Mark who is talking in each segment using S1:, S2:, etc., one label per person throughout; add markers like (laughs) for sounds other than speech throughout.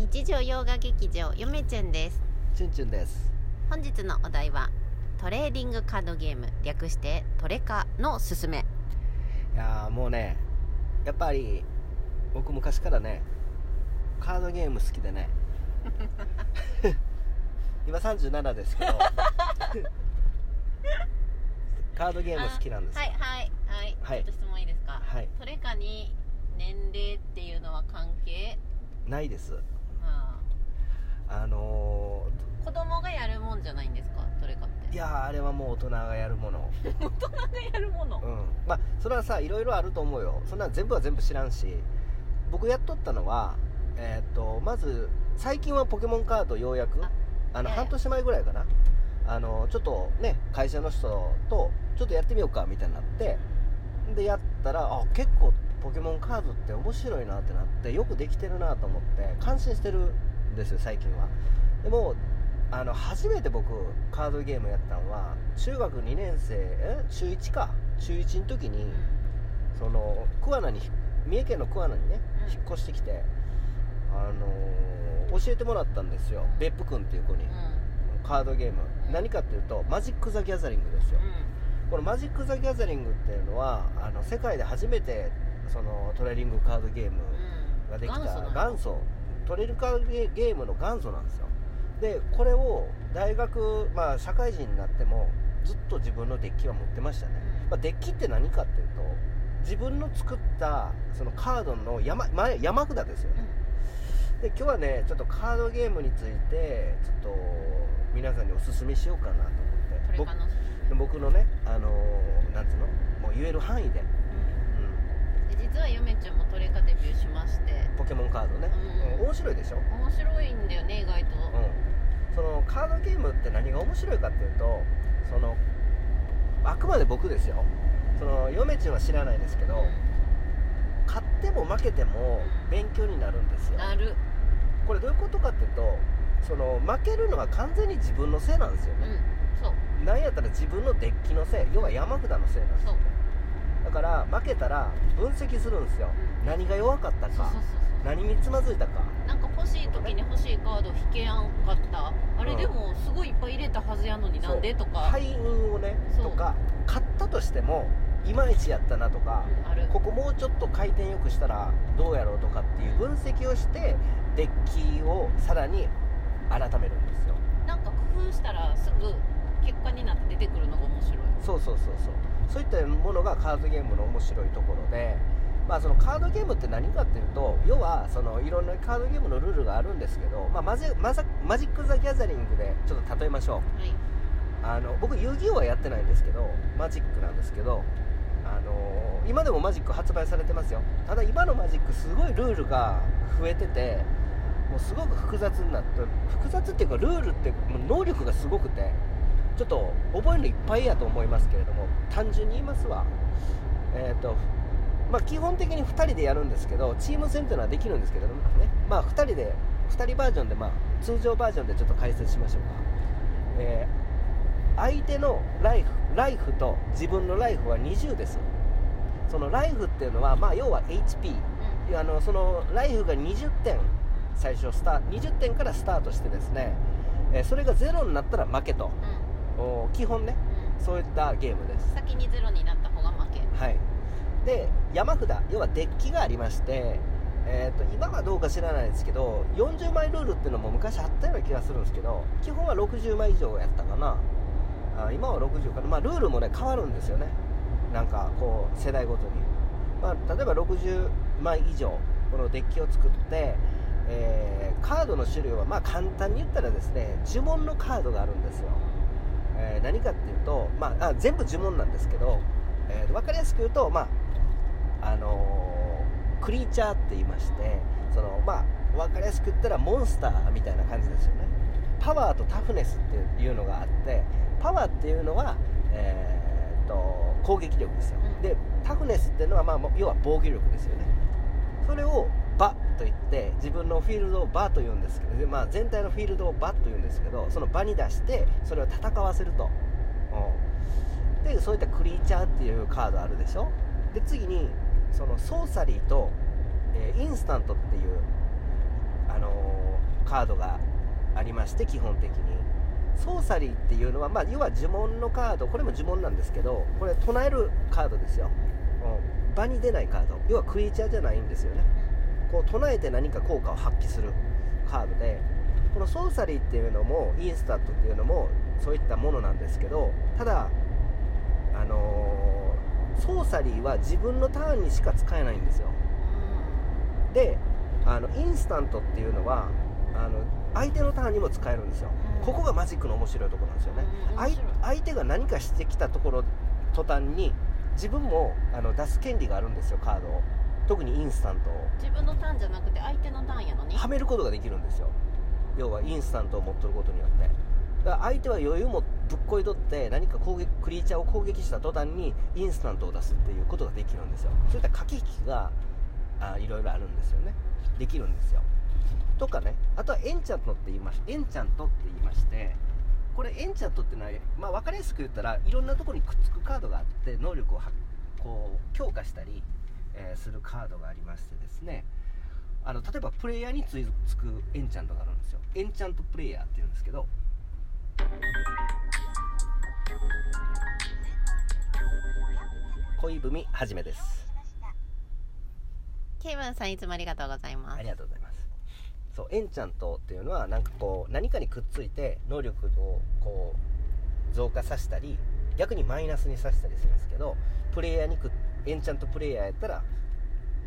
S1: 日常洋画劇場よめちゅんです。
S2: チュンチュンです。
S1: 本日のお題はトレーディングカードゲーム略してトレカのすすめ。
S2: いやーもうねやっぱり僕昔からねカードゲーム好きでね。(laughs) 今37ですけど。(laughs) カードゲーム好きなんですよ。
S1: はいはいはい、
S2: はい。
S1: ちょっと質問いいですか、
S2: はい。
S1: トレカに年齢っていうのは関係？
S2: ないです。
S1: あ
S2: あの
S1: ー子供がやるもんじゃないんですか？トレカって。
S2: ーいやーあれはもう大人がやるもの。(laughs)
S1: 大人がやるもの、
S2: うん。まあそれはさいろいろあると思うよ。そんなん全部は全部知らんし。僕やっとったのはえーっとまず最近はポケモンカードようやく
S1: あ
S2: あの
S1: いやいや
S2: 半年前ぐらいかな。あのちょっとね会社の人とちょっとやってみようかみたいになって。でやったらあ結構ポケモンカードって面白いなってなってよくできてるなと思って感心してるんですよ最近は。でもあの初めて僕カードゲームやったのは中学2年生え中1か。中1の時にその桑名に三重県の桑名にね
S1: うん。
S2: 引っ越してきて、あの教えてもらったんですよ。別府君っていう子に。
S1: うん。
S2: カードゲーム。
S1: うん。
S2: 何かっていうとマジック・ザ・ギャザリングですよ。
S1: うん。
S2: このマジック・ザ・ギャザリングっていうのはあの世界で初めてそのトレーリングカードゲーム
S1: うん
S2: ができた。
S1: 元祖
S2: トレーリングカードゲゲームの元祖なんですよ。でこれを大学まあ社会人になってもずっと自分のデッキは持ってましたね、
S1: うん
S2: まあ、デッキって何かっていうと自分の作ったそのカードの山前山札ですよね、で今日はねちょっとカードゲームについてちょっと皆さんにおすすめしようかなと思って。僕僕のねあのーなんつうの？もう言える範囲で
S1: 実はゆめちゃんもトレカデビューしまして。
S2: うん、ポケモンカードね、
S1: うん。
S2: うん面白いでしょ、
S1: 面白いんだよね意外と、
S2: うん、そのカードゲームって何が面白いかっていうとそのあくまで僕ですよ。その嫁ちんは知らないですけど、勝っても負けても勉強になるんですよ。
S1: なる。
S2: これどういうことかっていうとその負けるのは完全に自分のせいなんですよね、
S1: うん。そう。
S2: なんやったら自分のデッキのせい。要は山札のせいなんです
S1: そう
S2: だから負けたら分析するんですよ、
S1: うん。
S2: 何が弱かったか。何につまずいたか。
S1: なんか欲しい時に欲しいカード引けやんかった。あれ
S2: うん。
S1: でもすごいいっぱい入れたはずやのになんでとか、
S2: 敗因をねとか勝ったとしてもいまいちやったなとか、
S1: うん
S2: ここもうちょっと回転よくしたらどうやろうとかっていう分析をしてデッキをさらに改めるんですよ。
S1: なんか工夫したらすぐ結果になって出てくるのが面白い。
S2: そうそうそうそうそういったものがカードゲームの面白いところでまあそのカードゲームって何かっていうと要はそのいろんなカードゲームのルールがあるんですけど、まあ、マジマジック・ザ・ギャザリングでちょっと例えましょう。
S1: はい。
S2: あの僕遊戯王はやってないんですけどマジックなんですけどあの今でもマジック発売されてますよ。ただ今のマジックすごいルールが増えててもうすごく複雑になって複雑っていうかルールってもう能力がすごくてちょっと覚えるのいっぱいやと思いますけれども単純に言いますわ。えっ、とまあ基本的に2人でやるんですけどチーム戦というのはできるんですけどね。まあ2人で2人バージョンでまあ通常バージョンでちょっと解説しましょうか。えー相手のライフライフと自分のライフは20です。そのライフっていうのは、まあ、要は HP
S1: うん。
S2: あのそのライフが20点最初スタ20点からスタートしてですね、えーそれがゼロになったら負けと。お基本ね
S1: うん
S2: そういったゲームです。
S1: うん先にゼロになった方が負け。
S2: はい。で山札要はデッキがありましてえー、と今はどうか知らないですけど40枚ルールっていうのも昔あったような気がするんですけど基本は60枚以上やったかな。あ今は60かな、まあ、ルールもね変わるんですよね。なんかこう世代ごとに、まあ、例えば60枚以上このデッキを作って、えーカードの種類はまあ簡単に言ったらですね呪文のカードがあるんですよ、えー何かっていうと、まあ、あ全部呪文なんですけど、えー分かりやすく言うと、まああのークリーチャーって言いましてその、まあ、分かりやすく言ったらモンスターみたいな感じですよね。パワーとタフネスっていうのがあってパワーっていうのは、えーっと攻撃力ですよ、
S1: うん。
S2: でタフネスっていうのは、まあ、要は防御力ですよね。それをバと言って自分のフィールドをバと言うんですけどで、まあ、全体のフィールドをバと言うんですけどその場に出してそれを戦わせると、うん。でそういったクリーチャーっていうカードあるでしょ？で次にそのソーサリーと、えーインスタントっていう、あのカードがありまして基本的に。ソーサリーっていうのは、まあ、要は呪文のカード。これも呪文なんですけどこれ唱えるカードですよ、うん、場に出ないカード。要はクリーチャーじゃないんですよね。こう唱えて何か効果を発揮するカードでこのソーサリーっていうのもインスタントっていうのもそういったものなんですけどただあのー、ソーサリーは自分のターンにしか使えないんですよ。であのインスタントっていうのはあの相手のターンにも使えるんですよ、ここがマジックの面白いところなんですよね、相相手が何かしてきたところ途端に自分もあの出す権利があるんですよカードを特にインスタント。を
S1: 自分のターンじゃなくて相手のターンやのに？
S2: はめることができるんですよ。要はインスタントを持っとることによって。だから相手は余裕もぶっこいとって何か攻撃クリーチャーを攻撃した途端にインスタントを出すっていうことができるんですよ。そういった駆け引きがあいろいろあるんですよね。できるんですよ。とかね。あとはエンチャントって言いましエンチャントって言いましてこれエンチャントってのは、まあ、分かりやすく言ったらいろんなところにくっつくカードがあって能力をこう強化したり、えー、するカードがありましてですねあの例えばプレイヤーにつくエンチャントがあるんですよ。エンチャントプレイヤーっていうんですけど恋文はじめです。
S1: ケイブンさんいつもありがとうございます。
S2: ありがとうございます。そうエンチャントっていうのはなんかこう何かにくっついて能力をこう増加させたり逆にマイナスにさせたりするんですけどプレイヤーにくエンチャントプレイヤーやったら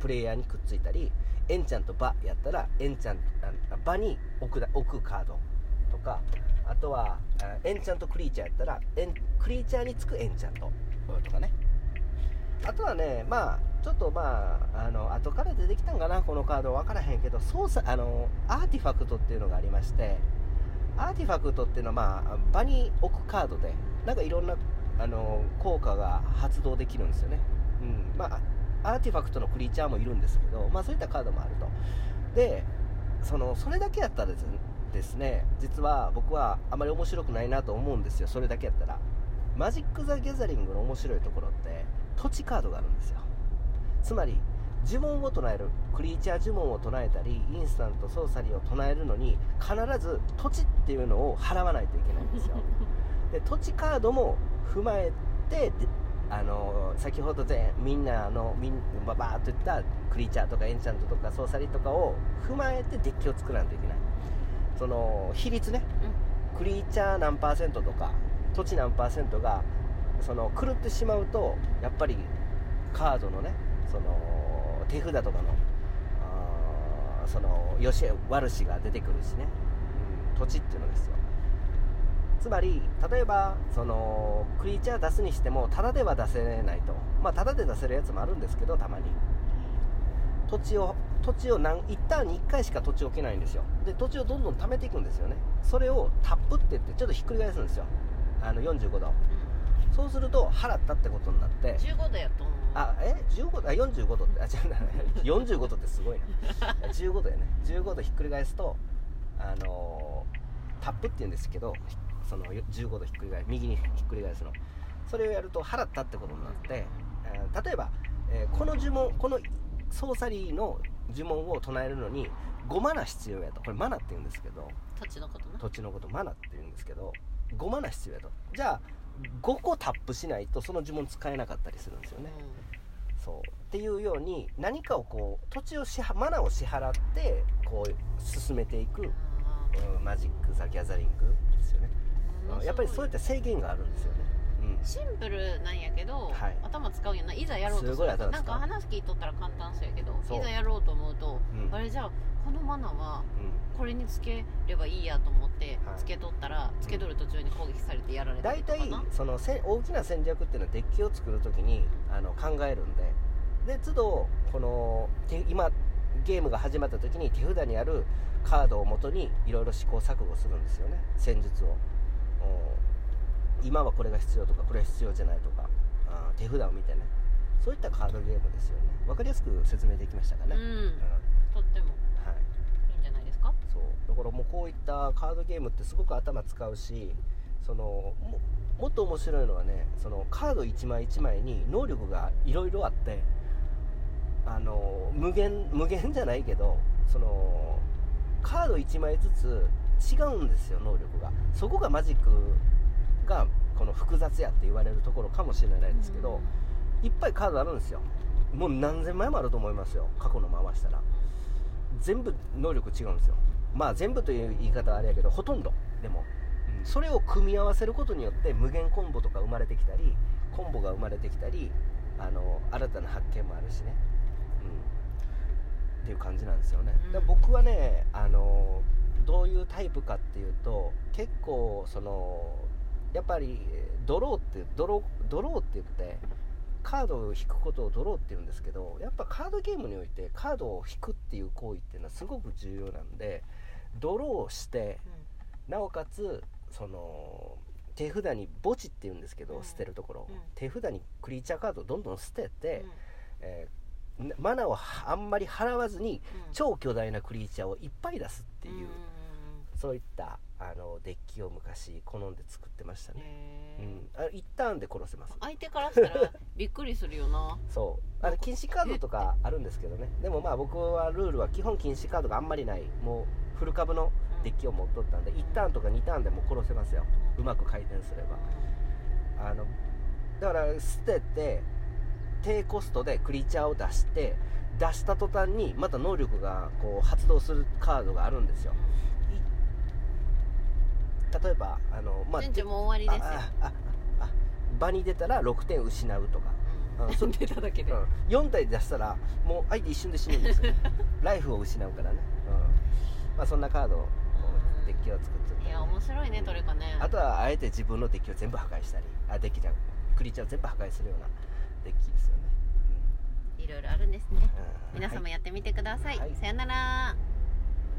S2: プレイヤーにくっついたりエンチャント場やったらエンチャント場に置く置くカードとかあとはエンチャントクリーチャーやったらエンクリーチャーにつくエンチャントとかね。あとはねまあちょっとまああの後から出てきたんかなこのカード分からへんけど操作あのアーティファクトっていうのがありましてアーティファクトっていうのはまあ場に置くカードでなんかいろんなあの効果が発動できるんですよね、うん。まあ、アーティファクトのクリーチャーもいるんですけど、まあ、そういったカードもあると。でそのそれだけやったらですね実は僕はあまり面白くないなと思うんですよ。それだけやったら。マジック・ザ・ギャザリングの面白いところって土地カードがあるんですよ。つまり呪文を唱えるクリーチャー呪文を唱えたりインスタントソーサリーを唱えるのに必ず土地っていうのを払わないといけないんですよ。で土地カードも踏まえてあの先ほどでみんなのみんババーっと言ったクリーチャーとかエンチャントとかソーサリーとかを踏まえてデッキを作らないといけない。その比率ね、うん、クリーチャー何パーセントとか土地何パーセントがその狂ってしまうとやっぱりカードのねその手札とかのそのよし悪しが出てくるしね、うん、土地っていうのですよつまり例えばそのクリーチャー出すにしてもタダでは出せないと。まあタダで出せるやつもあるんですけどたまに。土地を土地を何一旦に1回しか土地を置けないんですよ。で土地をどんどん貯めていくんですよね。それをタップって言ってちょっとひっくり返すんですよ。あの45度、うん、そうすると払ったってことになって。
S1: 15度やと思う。
S2: あえ？15度？あ45度ってあ違う (laughs) 45度ってすごいな。(laughs) 15度やね。15度ひっくり返すとあのー、タップって言うんですけどその15度ひっくり返す右にひっくり返すの。それをやると払ったってことになって、えー、例えば、えー、この呪文このソーサリーの呪文を唱えるのに5マナ必要やと。これマナって言うんですけど
S1: 土地のこと
S2: 土地のことマナって言うんですけど5マナ必要やと。じゃあ5個タップしないとその呪文使えなかったりするんですよね、うん、そう。っていうように何かをこう土地を支マナを支払ってこう進めていく、うん、マジック・ザ・ギャザリングですよねやっぱりそういった制限があるんですよね、
S1: うん、シンプルなんやけど、はい、頭使うよないざやろうとすなんか話聞いとったら簡単そうやけどいざやろうと思うと、うん、あれじゃあこのマナはこれにつければいいやと思ってつけとったら、はい、つけとる途中に攻撃されてやられたりとか
S2: 大体そのせ大きな戦略っていうのはデッキを作るときにあの考えるんで。で都度この今ゲームが始まった時に手札にあるカードをもとにいろいろ試行錯誤するんですよね。戦術を今はこれが必要とかこれは必要じゃないとかあ手札を見てね。そういったカードゲームですよね。分かりやすく説明できましたかね、うん、うん、
S1: とっても、はい、いいんじゃないですか？
S2: そう。だからもうこういったカードゲームってすごく頭使うしそのももっと面白いのはねそのカード1枚1枚に能力がいろいろあってあの無限無限じゃないけどそのカード1枚ずつ違うんですよ能力が。そこがマジックがこの複雑やって言われるところかもしれないですけど、いっぱいカードあるんですよ。もう何千枚もあると思いますよ過去の回したら。全部能力違うんですよ。まあ全部という言い方はあれやけどほとんど。でも、うん、それを組み合わせることによって無限コンボとか生まれてきたりコンボが生まれてきたりあの新たな発見もあるしね、うん、っていう感じなんですよね、うん、僕はねあのタイプかっていうと結構そのやっぱりドローってドロドローって言ってカードを引くことをドローって言うんですけどやっぱカードゲームにおいてカードを引くっていう行為っていうのはすごく重要なんでドローして、うん、なおかつその手札に墓地って言うんですけど、うん、捨てるところ、うん、手札にクリーチャーカードをどんどん捨てて、えー、マナーをあんまり払わずに、超巨大なクリーチャーをいっぱい出すっていう、そういったあのデッキを昔好んで作ってましたね、うん、あ一旦で殺せます。
S1: 相手からしたら (laughs) びっくりするよな。
S2: そう。あれ禁止カードとかあるんですけどね。でもまあ僕はルールは基本禁止カードがあんまりない。もうフル株のデッキを持っとったんで、1ターンとか2ターンでも殺せますよ。うまく回転すれば。あのだから捨てて低コストでクリーチャーを出して出した途端にまた能力がこう発動するカードがあるんですよ、例えばあの、
S1: まあ、順も終わりですよ。あ
S2: あ場に出たら6点失うとか、
S1: うん、そ出ただけで、うん、
S2: 4体出したらもう相手一瞬で死ぬんですよ (laughs) ライフを失うからね、うん。まあ、そんなカードデッキを作っちゃった、
S1: いや面白いねどれかね。
S2: あとはあえて自分のデッキを全部破壊したりあデッキじゃクリーチャーを全部破壊するようなデッキですよね、
S1: うん、いろいろあるんですね、皆様やってみてください、はい、さよなら